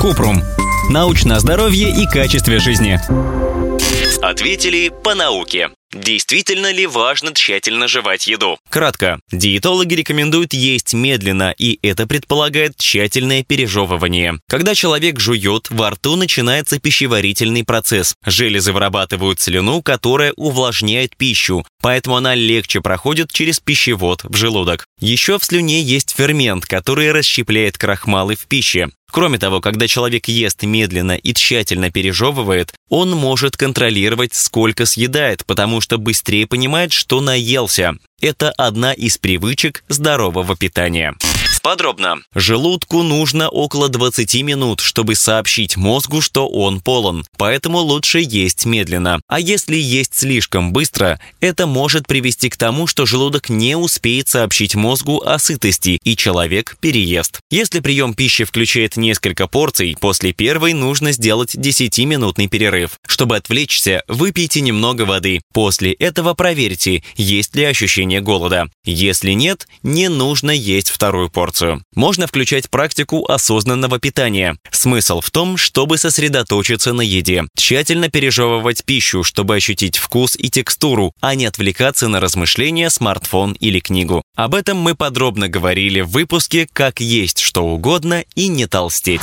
Купрум. Научное здоровье и качестве жизни. Ответили по науке. Действительно ли важно тщательно жевать еду? Кратко. Диетологи рекомендуют есть медленно, и это предполагает тщательное пережевывание. Когда человек жует, во рту начинается пищеварительный процесс. Железы вырабатывают слюну, которая увлажняет пищу, поэтому она легче проходит через пищевод в желудок. Еще в слюне есть фермент, который расщепляет крахмалы в пище. Кроме того, когда человек ест медленно и тщательно пережевывает, он может контролировать, сколько съедает, потому что быстрее понимает, что наелся. Это одна из привычек здорового питания. Подробно. Желудку нужно около 20 минут, чтобы сообщить мозгу, что он полон, поэтому лучше есть медленно. А если есть слишком быстро, это может привести к тому, что желудок не успеет сообщить мозгу о сытости, и человек переест. Если прием пищи включает несколько порций, после первой нужно сделать 10-минутный перерыв. Чтобы отвлечься, выпейте немного воды. После этого проверьте, есть ли ощущение голода. Если нет, не нужно есть вторую порцию порцию. Можно включать практику осознанного питания. Смысл в том, чтобы сосредоточиться на еде, тщательно пережевывать пищу, чтобы ощутить вкус и текстуру, а не отвлекаться на размышления, смартфон или книгу. Об этом мы подробно говорили в выпуске «Как есть что угодно и не толстеть».